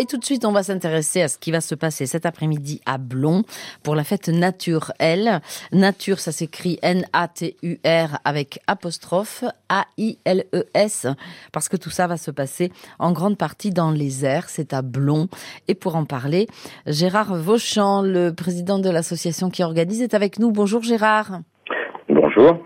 Et tout de suite, on va s'intéresser à ce qui va se passer cet après-midi à Blon pour la fête Nature L. Nature, ça s'écrit N-A-T-U-R avec apostrophe A-I-L-E-S parce que tout ça va se passer en grande partie dans les airs. C'est à Blon. Et pour en parler, Gérard Vauchamp, le président de l'association qui organise, est avec nous. Bonjour Gérard. Bonjour.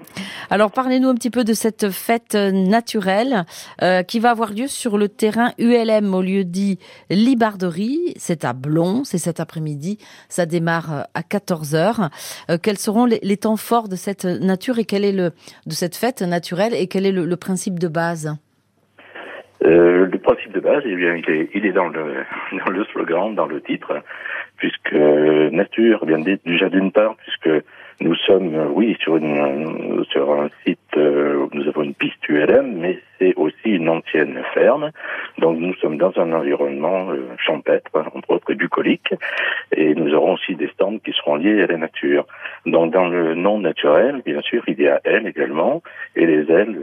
Alors parlez-nous un petit peu de cette fête naturelle euh, qui va avoir lieu sur le terrain ULM au lieu dit Libarderie. C'est à Blon, c'est cet après-midi. Ça démarre euh, à 14h. Euh, quels seront les, temps forts de cette nature et quel est le de cette fête naturelle et quel est le, principe de base? Le principe de base, eh bien, il est, il est dans le dans le slogan, dans le titre, puisque nature vient déjà d'une part, puisque nous sommes, euh, oui, sur, une, sur un site euh, nous avons une piste ULM, mais c'est aussi une ancienne ferme. Donc nous sommes dans un environnement euh, champêtre, entre autres bucolique, et nous aurons aussi des stands qui seront liés à la nature. Donc dans le non naturel, bien sûr, il y a elle également, et les ailes,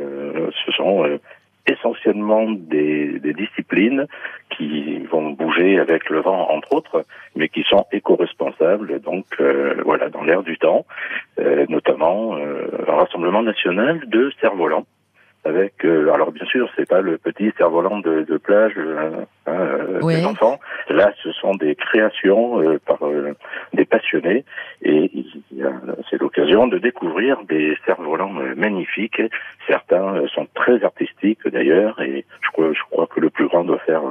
ce sont essentiellement des, des, disciplines qui vont bouger avec le vent, entre autres, mais qui sont éco-responsables, donc euh, voilà, dans l'air du temps, euh, notamment euh, un rassemblement national de cerfs-volants avec euh, alors bien sûr c'est pas le petit cerf-volant de, de, plage euh, hein, euh, des enfants. Là ce sont des créations par des passionnés. Et c'est l'occasion de découvrir des cerfs-volants magnifiques. Certains sont très artistiques d'ailleurs. Et je crois je crois que le plus grand doit faire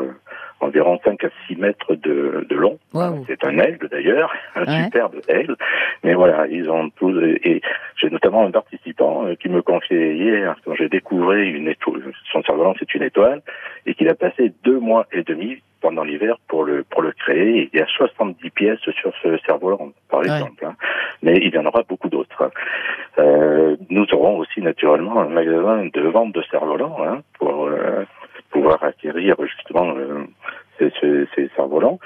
environ 5 à 6 mètres de, de long. C'est un aigle d'ailleurs, un superbe aigle. Mais voilà, ils ont tous et j'ai notamment un participant euh, qui me confiait hier quand j'ai découvert une étoile, son cerf-volant c'est une étoile, et qu'il a passé deux mois et demi pendant l'hiver pour le pour le créer. Il y a 70 pièces sur ce cerf-volant, par exemple. Hein. Mais il y en aura beaucoup d'autres. Euh, nous aurons aussi naturellement un magasin de vente de cerfs-volants hein, pour euh, pouvoir acquérir justement euh, ces, ces, ces cerfs-volants.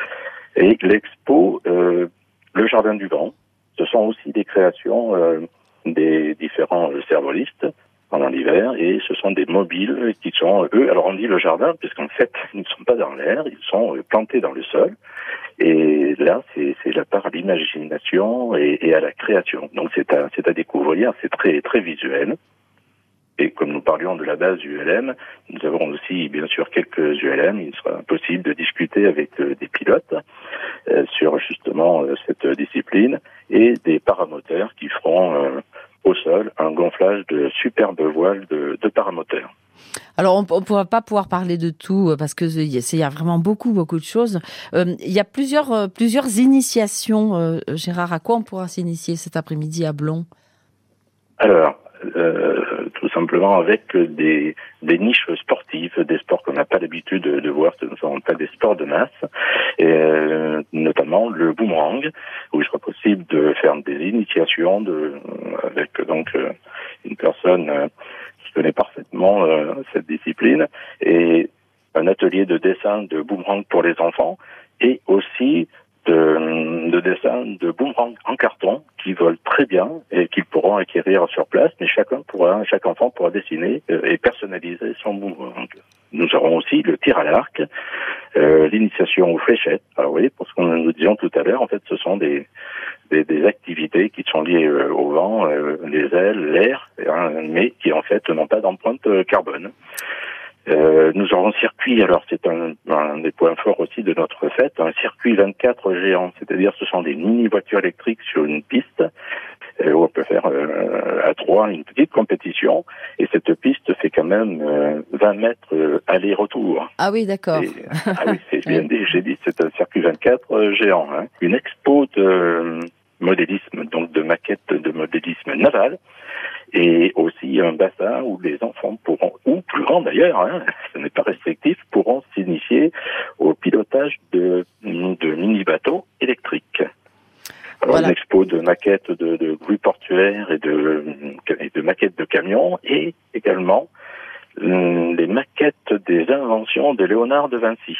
Et l'expo, euh, le Jardin du Vent, ce sont aussi des créations euh, des différents cervolistes pendant l'hiver et ce sont des mobiles qui sont eux alors on dit le jardin puisqu'en fait ils ne sont pas dans l'air ils sont plantés dans le sol. Et là c'est c'est la part à l'imagination et, et, à la création. Donc c'est à c'est à découvrir c'est très très visuel et comme nous parlions de la base du ULM, nous avons aussi bien sûr quelques ULM. Il sera possible de discuter avec euh, des pilotes euh, sur justement euh, cette discipline et des paramoteurs qui feront au sol un gonflage de superbes voiles de, de paramoteurs. Alors, on ne pourra pas pouvoir parler de tout parce que il y a vraiment beaucoup, beaucoup de choses. il y a plusieurs, plusieurs initiations. Gérard, à quoi on pourra s'initier cet après-midi à Blon? Alors, tout simplement avec des, niches sportives, des sports qu'on n'a pas l'habitude de, voir, ce ne sont pas des sports de masse, et euh, notamment le boomerang, où il sera possible de faire des initiations avec donc euh, une personne euh, qui connaît parfaitement cette discipline, et un atelier de dessin de boomerang pour les enfants, et aussi de, de dessins de boomerang en carton très bien et qu'ils pourront acquérir sur place, mais chacun pourra, chaque enfant pourra dessiner euh, et personnaliser son boomerang. Nous aurons aussi le tir à l'arc, euh, l'initiation aux fléchettes. Alors vous voyez, pour ce qu'on nous disions tout à l'heure, en fait, ce sont des, des, des, activités qui sont liées euh, au vent, euh, les ailes, l'air, hein, mais qui en fait n'ont pas d'empreinte carbone. Euh, nous aurons circuit, alors c'est un, un, des points forts aussi de notre fête, un circuit 24 géant, c'est-à-dire ce sont des mini-voitures électriques sur une piste euh, où on peut faire euh, à trois une petite compétition et cette piste fait quand même 20 mètres aller-retour. Ah oui, d'accord. ah oui, c'est bien dit, j'ai dit, c'est un circuit 24 géant. Hein. Une expo de modélisme, donc de maquettes de modélisme naval et aussi un bassin où les enfants pourront, ou plus grands d'ailleurs, hein, ce n'est pas restrictif, pourront s'initier au pilotage de, de mini-bateaux électriques. Alors, Une expo de maquettes de, de grues portuaires et de, et de maquettes de camions et également hum, les maquettes des inventions de Léonard de Vinci.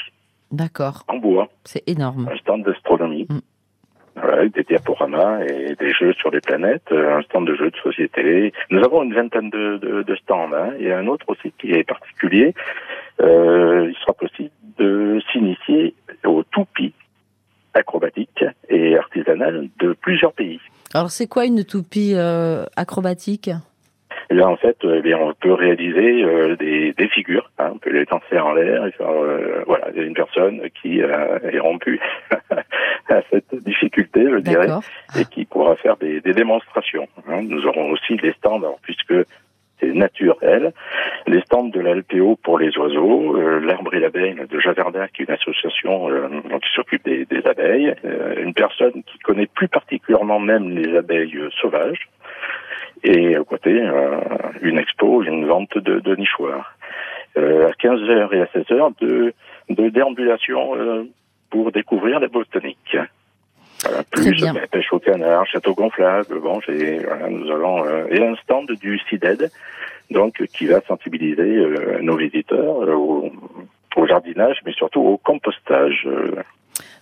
D'accord. En bois. C'est énorme. Un stand d'astronomie voilà, avec des diaporamas et des jeux sur les planètes, euh, un stand de jeux de société. Nous avons une vingtaine de, stands. Hein. Il y a un autre aussi qui est particulier. Euh, il sera possible de s'initier aux toupies acrobatiques et artisanales de plusieurs pays. Alors c'est quoi une toupie euh, acrobatique? Eh Là, en fait, euh, eh bien, on peut réaliser des, figures. Hein, on peut les lancer en l'air et faire, euh, voilà, une personne qui est rompue à cette difficulté, je dirais, et qui pourra faire des, des démonstrations. Hein. Nous aurons aussi des stands, puisque c'est naturel. Les stands de la LPO pour les oiseaux, euh, l'arbre et l'abeille de Javerdin, qui est une association euh, qui s'occupe des, des abeilles, euh, une personne qui connaît plus particulièrement même les abeilles sauvages, et à côté, une expo, une vente de, de nichoirs. à 15h et à 16h, de, de déambulation pour découvrir la botanique. Voilà, plus bien. pêche au canard, château gonflable, bon, voilà, nous allons euh, et un stand du CIDED, donc qui va sensibiliser euh, nos visiteurs euh, au, au, jardinage, mais surtout au compostage.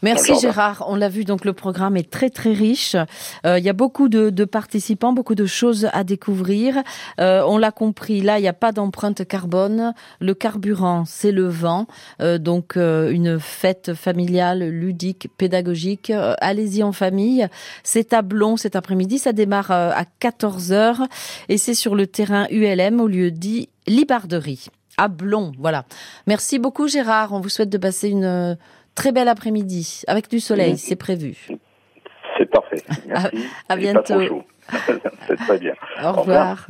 Merci Gérard. On l'a vu, donc le programme est très très riche. Euh, il y a beaucoup de, de, participants, beaucoup de choses à découvrir. Euh, on l'a compris, là, il n'y a pas d'empreinte carbone. Le carburant, c'est le vent. Euh, donc euh, une fête familiale, ludique, pédagogique. Euh, allez-y en famille. C'est à Blon cet après-midi. Ça démarre à 14 h et c'est sur le terrain ULM au lieu dit Libarderie à Blon. Voilà. Merci beaucoup Gérard. On vous souhaite de passer une Très bel après-midi, avec du soleil, c'est prévu. C'est parfait. Merci. À, bientôt. c'est très bien. Au revoir.